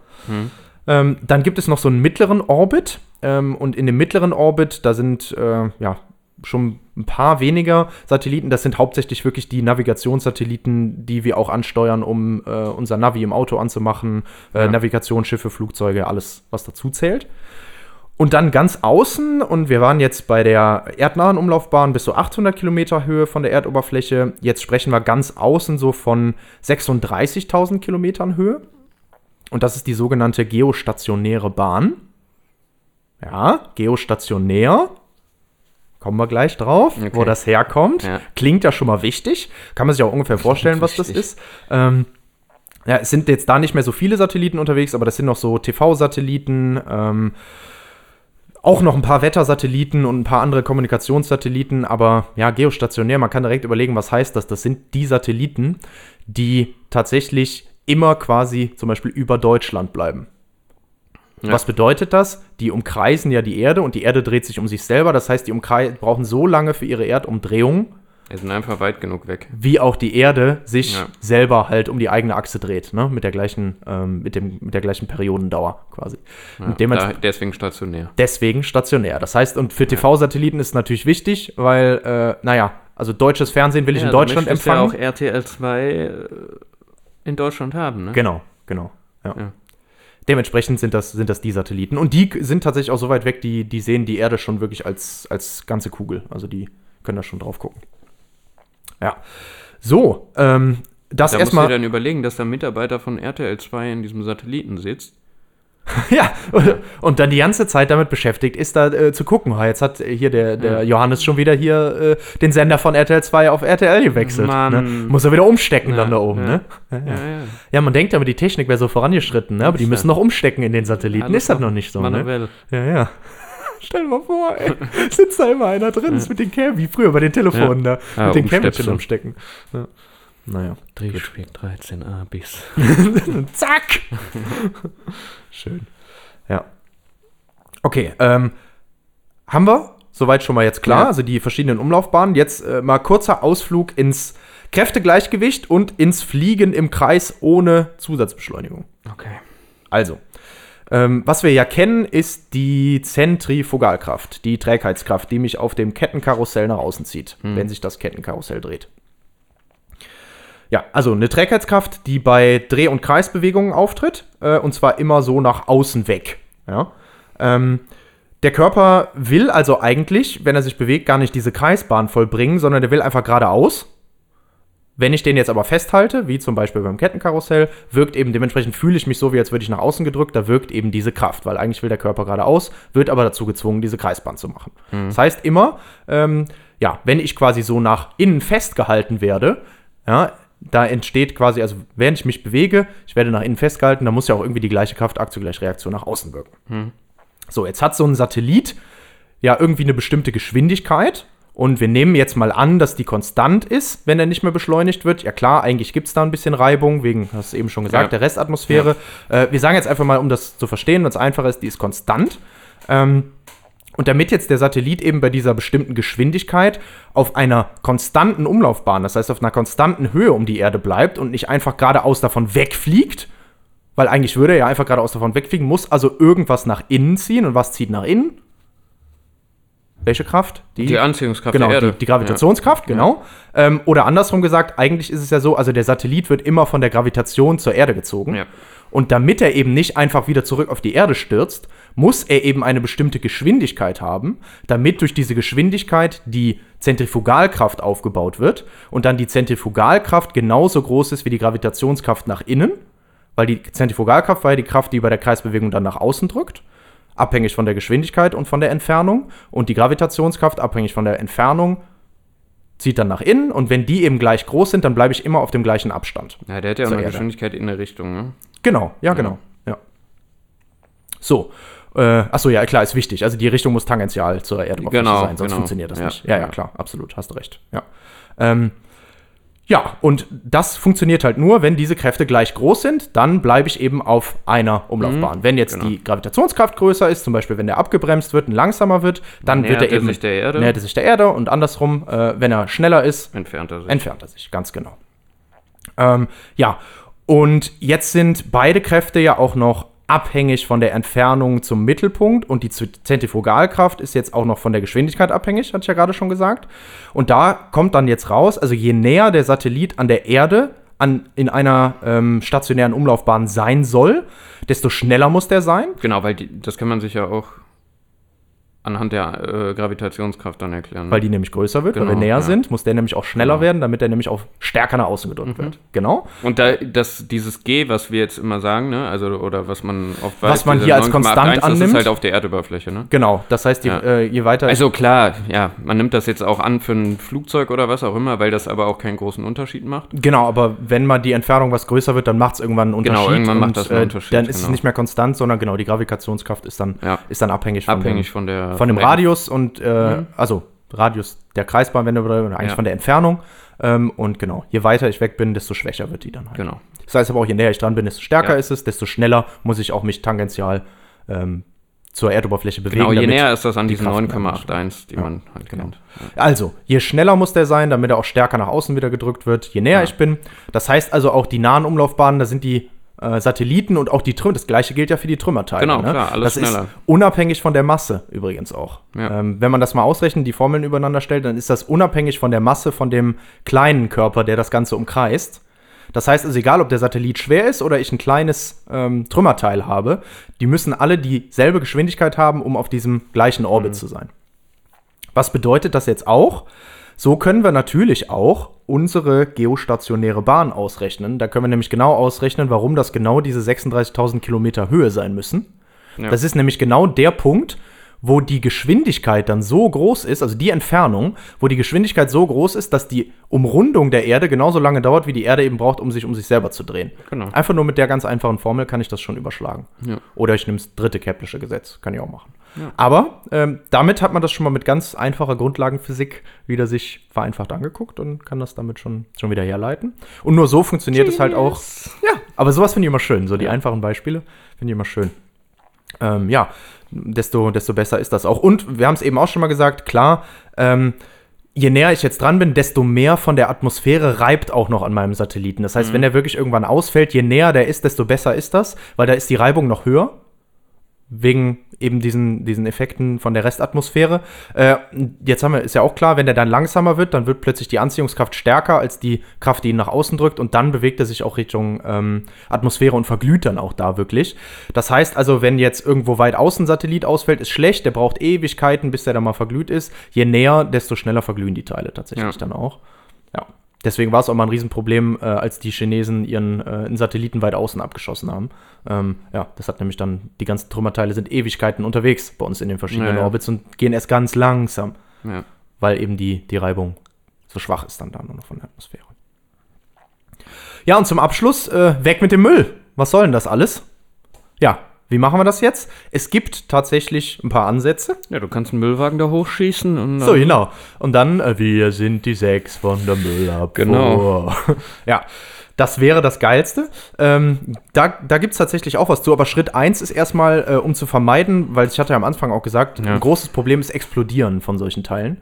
Ähm, dann gibt es noch so einen mittleren Orbit. Ähm, und in dem mittleren Orbit, da sind äh, ja schon ein paar weniger Satelliten. Das sind hauptsächlich wirklich die Navigationssatelliten, die wir auch ansteuern, um äh, unser Navi im Auto anzumachen. Äh, Ja. Navigationsschiffe, Flugzeuge, alles, was dazu zählt. Und dann ganz außen, und wir waren jetzt bei der erdnahen Umlaufbahn bis zu 800 Kilometer Höhe von der Erdoberfläche. Jetzt sprechen wir ganz außen so von 36.000 Kilometern Höhe. Und das ist die sogenannte geostationäre Bahn. Ja, geostationär. Kommen wir gleich drauf, Okay. wo das herkommt. Ja. Klingt ja schon mal wichtig. Kann man sich auch ungefähr vorstellen, was das ist. Ähm, ja, es sind jetzt da nicht mehr so viele Satelliten unterwegs, aber das sind noch so TV-Satelliten, ähm, auch noch ein paar Wettersatelliten und ein paar andere Kommunikationssatelliten, aber ja, geostationär, man kann direkt überlegen, was heißt das? Das sind die Satelliten, die tatsächlich immer quasi zum Beispiel über Deutschland bleiben. Ja. Was bedeutet das? Die umkreisen ja die Erde und die Erde dreht sich um sich selber. Das heißt, die brauchen so lange für ihre Erdumdrehung, Wir sind einfach weit genug weg. wie auch die Erde sich Ja. selber halt um die eigene Achse dreht, ne? Mit der gleichen, ähm, mit dem, mit der gleichen Periodendauer quasi. Ja, da, deswegen stationär. deswegen stationär. Das heißt, und für TV-Satelliten ist es natürlich wichtig, weil, äh, naja, also deutsches Fernsehen will ich in Deutschland empfangen. Ja auch RTL 2 äh, in Deutschland haben, ne? Genau, genau. Ja. Dementsprechend sind das, sind das die Satelliten. Und die sind tatsächlich auch so weit weg, die, die sehen die Erde schon wirklich als, als ganze Kugel. Also die können da schon drauf gucken. Ja. So, ähm, das Da erstmal. dann überlegen, dass der Mitarbeiter von RTL 2 in diesem Satelliten sitzt. Ja, und dann die ganze Zeit damit beschäftigt ist, da äh, zu gucken. Ha, Jetzt hat hier der, der Johannes schon wieder hier äh, den Sender von RTL 2 auf RTL gewechselt. Ne? Muss er wieder umstecken Ja, dann da oben, ja. ne? Ja, Ja, man denkt aber, die Technik wäre so vorangeschritten, ne? aber die müssen noch umstecken in den Satelliten. Alles ist das noch nicht so, ne? Manuell. Ja, ja. Stell dir mal vor, ey, sitzt da immer einer drin, ist mit den Kämmen, wie früher bei den Telefonen da, mit den umstöpseln. Kämmerchen umstecken. Ja. Naja. Drehspiel 13a bis. Zack! Schön. Ja. Okay, ähm, haben wir soweit schon mal jetzt klar, Ja. also die verschiedenen Umlaufbahnen. Jetzt äh, mal kurzer Ausflug ins Kräftegleichgewicht und ins Fliegen im Kreis ohne Zusatzbeschleunigung. Okay. Also, ähm, was wir ja kennen, ist die Zentrifugalkraft, die Trägheitskraft, die mich auf dem Kettenkarussell nach außen zieht, wenn sich das Kettenkarussell dreht. Ja, also eine Trägheitskraft, die bei Dreh- und Kreisbewegungen auftritt, äh, und zwar immer so nach außen weg. Ja? Ähm, der Körper will also eigentlich, wenn er sich bewegt, gar nicht diese Kreisbahn vollbringen, sondern der will einfach geradeaus. Wenn ich den jetzt aber festhalte, wie zum Beispiel beim Kettenkarussell, wirkt eben dementsprechend fühle ich mich so, wie als würde ich nach außen gedrückt, da wirkt eben diese Kraft, weil eigentlich will der Körper geradeaus, wird aber dazu gezwungen, diese Kreisbahn zu machen. Das heißt immer, ähm, ja, wenn ich quasi so nach innen festgehalten werde, ja, da entsteht quasi, also während ich mich bewege, ich werde nach innen festgehalten, da muss ja auch irgendwie die gleiche Kraft, Aktion gleich Reaktion nach außen wirken. So, jetzt hat so ein Satellit ja irgendwie eine bestimmte Geschwindigkeit. Und wir nehmen jetzt mal an, dass die konstant ist, wenn er nicht mehr beschleunigt wird. Ja klar, eigentlich gibt es da ein bisschen Reibung, wegen, hast du eben schon gesagt, Ja. der Restatmosphäre. Äh, wir sagen jetzt einfach mal, um das zu verstehen, wenn es einfacher ist, die ist konstant. Ähm, und damit jetzt der Satellit eben bei dieser bestimmten Geschwindigkeit auf einer konstanten Umlaufbahn, das heißt auf einer konstanten Höhe um die Erde bleibt und nicht einfach geradeaus davon wegfliegt, weil eigentlich würde er ja einfach geradeaus davon wegfliegen, muss also irgendwas nach innen ziehen. Und was zieht nach innen? Welche Kraft? Die Anziehungskraft Genau, der Erde. die, die Gravitationskraft, genau. Ähm, oder andersrum gesagt, eigentlich ist es ja so, also der Satellit wird immer von der Gravitation zur Erde gezogen. Ja. Und damit er eben nicht einfach wieder zurück auf die Erde stürzt, muss er eben eine bestimmte Geschwindigkeit haben, damit durch diese Geschwindigkeit die Zentrifugalkraft aufgebaut wird und dann die Zentrifugalkraft genauso groß ist wie die Gravitationskraft nach innen, weil die Zentrifugalkraft war ja die Kraft, die bei der Kreisbewegung dann nach außen drückt, abhängig von der Geschwindigkeit und von der Entfernung und die Gravitationskraft abhängig von der Entfernung zieht dann nach innen und wenn die eben gleich groß sind, dann bleibe ich immer auf dem gleichen Abstand. Ja, der hat ja auch eine Erde. Geschwindigkeit in der Richtung, ne? Genau, ja, genau. Ja. So. Äh, achso, ja, klar, ist wichtig. Also die Richtung muss tangential zur Erdoberfläche Genau, sein, sonst genau. funktioniert das Ja, nicht. Ja, ja, klar, absolut, hast recht. Ja. Ähm, ja, und das funktioniert halt nur, wenn diese Kräfte gleich groß sind, dann bleibe ich eben auf einer Umlaufbahn. wenn jetzt genau. die Gravitationskraft größer ist, zum Beispiel wenn der abgebremst wird und langsamer wird, dann Nähert wird er er eben sich der Erde. nähert er sich der Erde und andersrum, äh, wenn er schneller ist, Entfernt er sich. entfernt er sich, ganz genau. Ähm, ja, und jetzt sind beide Kräfte ja auch noch abhängig von der Entfernung zum Mittelpunkt und die Zentrifugalkraft ist jetzt auch noch von der Geschwindigkeit abhängig, hatte ich ja gerade schon gesagt. Und da kommt dann jetzt raus, also je näher der Satellit an der Erde an, in einer ähm, stationären Umlaufbahn sein soll, desto schneller muss der sein. Genau, weil die, das kann man sich ja auch anhand der äh, Gravitationskraft dann erklären. Weil die nämlich größer wird, weil Genau, wir näher ja. Mhm. sind, muss der nämlich auch schneller werden, damit der nämlich auch stärker nach außen gedrückt wird. Genau. Und da, das, dieses G, was wir jetzt immer sagen, ne, also oder was man oft Was man hier als 9,81, konstant das annimmt. ist halt auf der Erdoberfläche, ne? Genau. Das heißt, je, Ja. äh, je weiter. Also klar, ja, man nimmt das jetzt auch an für ein Flugzeug oder was auch immer, weil das aber auch keinen großen Unterschied macht. Genau, aber wenn mal die Entfernung was größer wird, dann macht es irgendwann einen Unterschied. Genau, irgendwann macht und, das einen äh, Unterschied, Dann ist es genau. nicht mehr konstant, sondern genau, die Gravitationskraft ist dann, Ja. ist dann abhängig von Abhängig dem, von der von dem Radius und, äh, also Radius der Kreisbahn, wenn du oder eigentlich Ja. von der Entfernung. Ähm, und genau, je weiter ich weg bin, desto schwächer wird die dann halt. Genau. Das heißt aber auch, je näher ich dran bin, desto stärker Ja. ist es, desto schneller muss ich auch mich tangential ähm, zur Erdoberfläche bewegen. Genau, je näher ist das an diesen Kraft 9,81, die man halt genau. kennt. Also, je schneller muss der sein, damit er auch stärker nach außen wieder gedrückt wird, je näher Ja. ich bin. Das heißt also auch die nahen Umlaufbahnen, da sind die äh, Satelliten und auch die Trümmer. Das gleiche gilt ja für die Trümmerteile. Genau, ne? klar, alles das schneller. ist unabhängig von der Masse übrigens auch. Ja. Ähm, wenn man das mal ausrechnet, die Formeln übereinander stellt, dann ist das unabhängig von der Masse von dem kleinen Körper, der das Ganze umkreist. Das heißt also, egal ob der Satellit schwer ist oder ich ein kleines ähm, Trümmerteil habe, die müssen alle dieselbe Geschwindigkeit haben, um auf diesem gleichen Orbit zu sein. Was bedeutet das jetzt auch? So können wir natürlich auch unsere geostationäre Bahn ausrechnen. Da können wir nämlich genau ausrechnen, warum das genau diese 36.000 Kilometer Höhe sein müssen. Ja. Das ist nämlich genau der Punkt, wo die Geschwindigkeit dann so groß ist, also die Entfernung, wo die Geschwindigkeit so groß ist, dass die Umrundung der Erde genauso lange dauert, wie die Erde eben braucht, um sich um sich selber zu drehen. Genau. Einfach nur mit der ganz einfachen Formel kann ich das schon überschlagen. Ja. Oder ich nehme das dritte Keplersche Gesetz, kann ich auch machen. Aber ähm, damit hat man das schon mal mit ganz einfacher Grundlagenphysik wieder sich vereinfacht angeguckt und kann das damit schon, schon wieder herleiten. Und nur so funktioniert es halt auch. Ja, aber sowas finde ich immer schön. So die einfachen Beispiele finde ich immer schön. Ähm, ja, desto, desto besser ist das auch. Und wir haben es eben auch schon mal gesagt, klar, ähm, je näher ich jetzt dran bin, desto mehr von der Atmosphäre reibt auch noch an meinem Satelliten. Das heißt, wenn der wirklich irgendwann ausfällt, je näher der ist, desto besser ist das, weil da ist die Reibung noch höher. Wegen eben diesen, diesen Effekten von der Restatmosphäre. Äh, jetzt haben wir, ist ja auch klar, wenn der dann langsamer wird, dann wird plötzlich die Anziehungskraft stärker als die Kraft, die ihn nach außen drückt und dann bewegt er sich auch Richtung ähm, Atmosphäre und verglüht dann auch da wirklich. Das heißt also, wenn jetzt irgendwo weit außen Satellit ausfällt, ist schlecht, der braucht Ewigkeiten, bis der dann mal verglüht ist. Je näher, desto schneller verglühen die Teile tatsächlich Ja. dann auch. Ja. Deswegen war es auch mal ein Riesenproblem, äh, als die Chinesen ihren äh, Satelliten weit außen abgeschossen haben. Ähm, ja, das hat nämlich dann, die ganzen Trümmerteile sind Ewigkeiten unterwegs bei uns in den verschiedenen Ja, ja. Orbits und gehen erst ganz langsam, Ja. weil eben die, die Reibung so schwach ist dann da nur noch von der Atmosphäre. Ja, und zum Abschluss, äh, weg mit dem Müll. Was soll denn das alles? Ja, wie machen wir das jetzt? Es gibt tatsächlich ein paar Ansätze. ja, du kannst einen Müllwagen da hochschießen und So, genau. Und dann, äh, wir sind die sechs von der Müllabfuhr. Genau. ja, das wäre das Geilste. Ähm, da da gibt es tatsächlich auch was zu, aber Schritt 1 ist erstmal, äh, um zu vermeiden, weil ich hatte ja am Anfang auch gesagt, Ja. ein großes Problem ist Explodieren von solchen Teilen.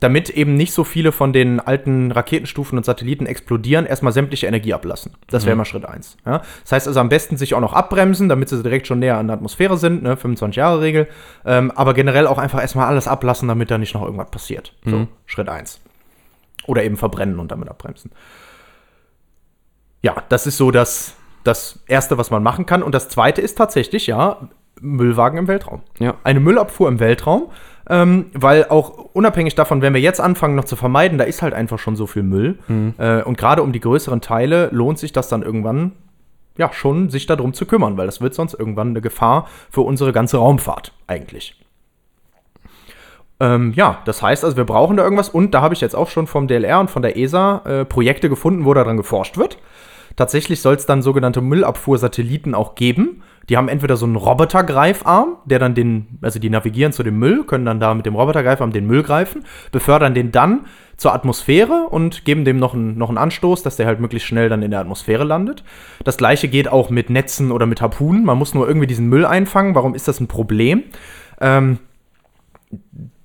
Damit eben nicht so viele von den alten Raketenstufen und Satelliten explodieren, erstmal sämtliche Energie ablassen. Das wäre mal Schritt 1. Ja? Das heißt also am besten sich auch noch abbremsen, damit sie direkt schon näher an der Atmosphäre sind, ne? 25-Jahre-Regel. Ähm, aber generell auch einfach erstmal alles ablassen, damit da nicht noch irgendwas passiert. So, Schritt 1. Oder eben verbrennen und damit abbremsen. Ja, das ist so das, das Erste, was man machen kann. Und das Zweite ist tatsächlich, ja, Müllwagen im Weltraum. Ja. Eine Müllabfuhr im Weltraum, ähm, weil auch unabhängig davon, wenn wir jetzt anfangen noch zu vermeiden, da ist halt einfach schon so viel Müll. Äh, und gerade um die größeren Teile lohnt sich das dann irgendwann, ja, schon sich darum zu kümmern, weil das wird sonst irgendwann eine Gefahr für unsere ganze Raumfahrt eigentlich. Ähm, ja, das heißt also, wir brauchen da irgendwas und da habe ich jetzt auch schon vom DLR und von der ESA äh, Projekte gefunden, wo daran geforscht wird. Tatsächlich soll es dann sogenannte Müllabfuhrsatelliten auch geben. Die haben entweder so einen Robotergreifarm, der dann den, also die navigieren zu dem Müll, können dann da mit dem Robotergreifarm den Müll greifen, befördern den dann zur Atmosphäre und geben dem noch einen, noch einen Anstoß, dass der halt möglichst schnell dann in der Atmosphäre landet. Das gleiche geht auch mit Netzen oder mit Harpunen. Man muss nur irgendwie diesen Müll einfangen. Warum ist das ein Problem? Ähm,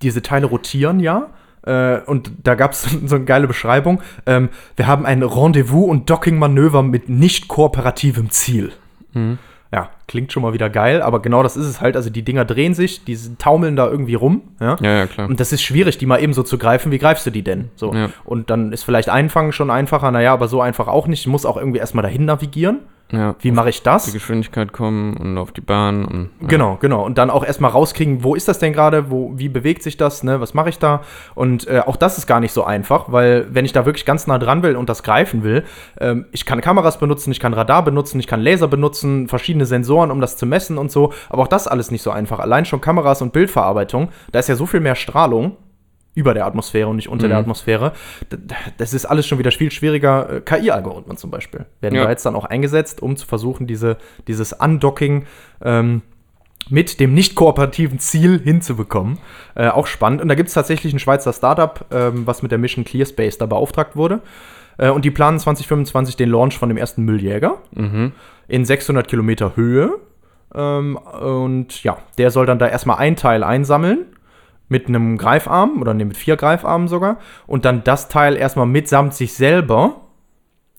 diese Teile rotieren ja. Äh, und da gab es so eine geile Beschreibung. Ähm, wir haben ein Rendezvous- und Docking-Manöver mit nicht kooperativem Ziel. Mhm. Ja, klingt schon mal wieder geil, aber genau das ist es halt. Also die Dinger drehen sich, die taumeln da irgendwie rum. Ja, Ja, ja, klar. Und das ist schwierig, die mal eben so zu greifen. Wie greifst du die denn? So. Ja. Und dann ist vielleicht Einfangen schon einfacher. Naja, aber so einfach auch nicht. Ich muss auch irgendwie erstmal dahin navigieren. Ja. Wie mache ich das? die Geschwindigkeit kommen und auf die Bahn und ja. Genau, genau. Und dann auch erstmal rauskriegen, wo ist das denn gerade, wo, wie bewegt sich das, ne, was mache ich da? Und äh, auch das ist gar nicht so einfach, weil wenn ich da wirklich ganz nah dran will und das greifen will, ähm, ich kann Kameras benutzen, ich kann Radar benutzen, ich kann Laser benutzen, verschiedene Sensoren, um das zu messen und so. Aber auch das alles nicht so einfach. Allein schon Kameras und Bildverarbeitung, da ist ja so viel mehr Strahlung über der Atmosphäre und nicht unter der Mhm. Atmosphäre. D- Das ist alles schon wieder viel schwieriger. Äh, KI-Algorithmen zum Beispiel werden Ja. da jetzt dann auch eingesetzt, um zu versuchen, diese, dieses Undocking ähm, mit dem nicht kooperativen Ziel hinzubekommen. Äh, auch spannend. Und da gibt es tatsächlich ein Schweizer Startup, ähm, was mit der Mission ClearSpace da beauftragt wurde. Äh, und die planen 2025 den Launch von dem ersten Mülljäger Mhm. in 600 Kilometer Höhe. Ähm, und ja, der soll dann da erstmal ein Teil einsammeln mit einem Greifarm oder nee, mit vier Greifarmen sogar und dann das Teil erstmal mitsamt sich selber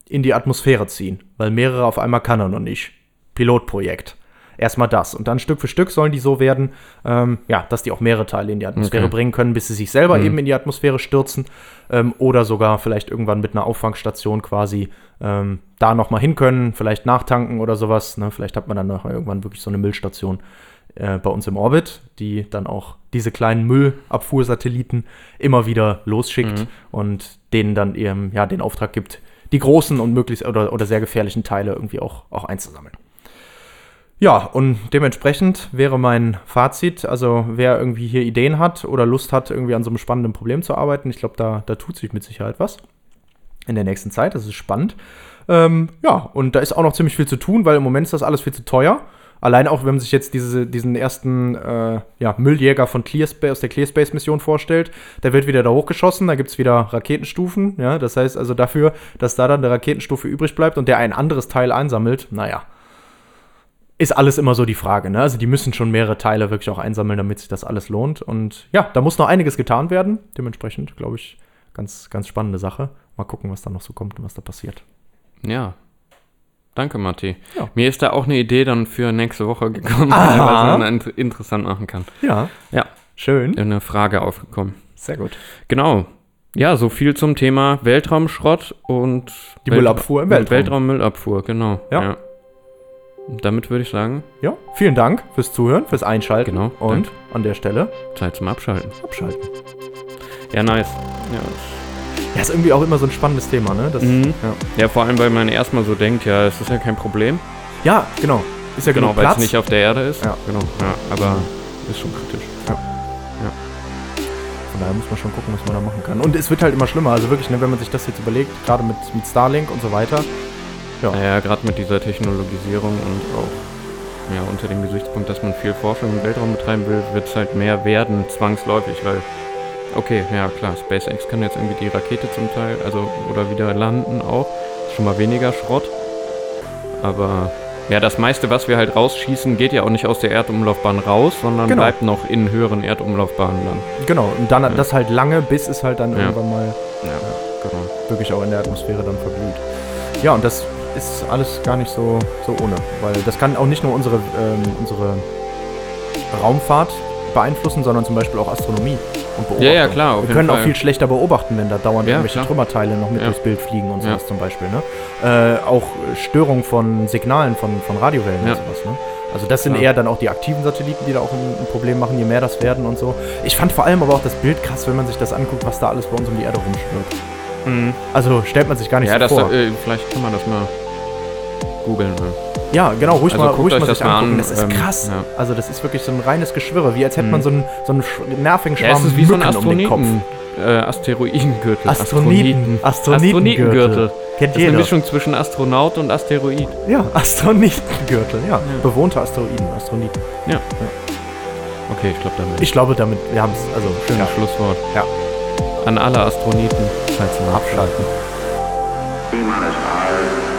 in die Atmosphäre ziehen, weil mehrere auf einmal kann er noch nicht. Pilotprojekt. Erstmal das. Und dann Stück für Stück sollen die so werden, ähm, ja, dass die auch mehrere Teile in die Atmosphäre Okay. bringen können, bis sie sich selber Mhm. eben in die Atmosphäre stürzen. Ähm, oder sogar vielleicht irgendwann mit einer Auffangstation quasi ähm, da nochmal hin können, vielleicht nachtanken oder sowas. Ne? Vielleicht hat man dann nachher irgendwann wirklich so eine Müllstation äh, bei uns im Orbit, die dann auch diese kleinen Müllabfuhrsatelliten immer wieder losschickt Mhm. und denen dann eben ja den Auftrag gibt, die großen und möglichst oder, oder sehr gefährlichen Teile irgendwie auch, auch einzusammeln. Ja, und dementsprechend wäre mein Fazit, also wer irgendwie hier Ideen hat oder Lust hat, irgendwie an so einem spannenden Problem zu arbeiten, ich glaube, da, da tut sich mit Sicherheit was in der nächsten Zeit. Das ist spannend. Ähm, ja, und da ist auch noch ziemlich viel zu tun, weil im Moment ist das alles viel zu teuer. Allein auch, wenn man sich jetzt diese, diesen ersten äh, ja, Mülljäger von Clearspace, aus der Clearspace-Mission vorstellt, der wird wieder da hochgeschossen, da gibt es wieder Raketenstufen. Ja, das heißt also dafür, dass da dann eine Raketenstufe übrig bleibt und der ein anderes Teil einsammelt, naja, ist alles immer so die Frage. Ne? Also die müssen schon mehrere Teile wirklich auch einsammeln, damit sich das alles lohnt. Und ja, da muss noch einiges getan werden. Dementsprechend, glaube ich, ganz, ganz spannende Sache. Mal gucken, was da noch so kommt und was da passiert. Ja. Danke, Matti. Ja. Mir ist da auch eine Idee dann für nächste Woche gekommen, was man int- interessant machen kann. Ja, Ja, schön. eine Frage aufgekommen. Sehr gut. Genau. Ja, so viel zum Thema Weltraumschrott und Die Müllabfuhr im Weltraum. Weltraummüllabfuhr, genau. Ja. Und damit würde ich sagen, Ja, vielen Dank fürs Zuhören, fürs Einschalten. Genau, Und danke. an der Stelle Zeit zum Abschalten. abschalten. Ja, nice. Ja, Ja, ist irgendwie auch immer so ein spannendes Thema, ne? Das, Mhm. ja. ja, vor allem, weil man erstmal so denkt, ja, es ist ja kein Problem. ja, genau. Ist ja Genau, weil es nicht auf der Erde ist. Ja. Genau, ja, aber ist schon kritisch. Von daher muss man schon gucken, was man da machen kann. Und es wird halt immer schlimmer. Also wirklich, ne, wenn man sich das jetzt überlegt, gerade mit, mit Starlink und so weiter. Ja. Naja, gerade mit dieser Technologisierung und auch ja, unter dem Gesichtspunkt, dass man viel Forschung im Weltraum betreiben will, wird es halt mehr werden, zwangsläufig, weil, okay, ja klar, SpaceX kann jetzt irgendwie die Rakete zum Teil, also, oder wieder landen auch, ist schon mal weniger Schrott, aber ja, das meiste, was wir halt rausschießen, geht ja auch nicht aus der Erdumlaufbahn raus, sondern Genau. bleibt noch in höheren Erdumlaufbahnen dann. Genau. Und dann das halt lange, bis es halt dann Ja. irgendwann mal Ja, genau. wirklich auch in der Atmosphäre dann verglüht. Ja, und das ist alles gar nicht so, so ohne, weil das kann auch nicht nur unsere, ähm, unsere Raumfahrt beeinflussen, sondern zum Beispiel auch Astronomie und Beobachtung. Ja, ja, klar, Wir können auch Fall. viel schlechter beobachten, wenn da dauernd Ja, irgendwelche klar. Trümmerteile noch mit Ja. durchs Bild fliegen und Ja. sowas zum Beispiel. Ne? Äh, auch Störung von Signalen von, von Radiowellen Ja. und sowas. Ne? Also das sind eher dann auch die aktiven Satelliten, die da auch ein, ein Problem machen, je mehr das werden und so. Ich fand vor allem aber auch das Bild krass, wenn man sich das anguckt, was da alles bei uns um die Erde rumschwirrt. Also stellt man sich gar nicht Ja, so das, vor. äh, vielleicht kann man das mal googeln. Ne? Ja, genau, ruhig Also mal, ruhig euch mal das sich mal angucken. an, Das ist ähm, krass. ja. Also das ist wirklich so ein reines Geschwirre, wie als hätte man so einen, so einen nervigen Ja, Schwarm es ist wie so ein Mücken um den Kopf. Astroniten, äh, Asteroidengürtel. Astroniten. Astronitengürtel. Astronitengürtel. Kennt Das ist eine jeder. Mischung zwischen Astronaut und Asteroid. Ja, Astronitengürtel, ja. Bewohnte Asteroiden, Astroniten. Ja. Okay, ich glaube damit. Ich glaube damit, wir haben es, also Schönes ja, Schlusswort. Ja. An alle Astroniten. Scheiße, abschalten. Five,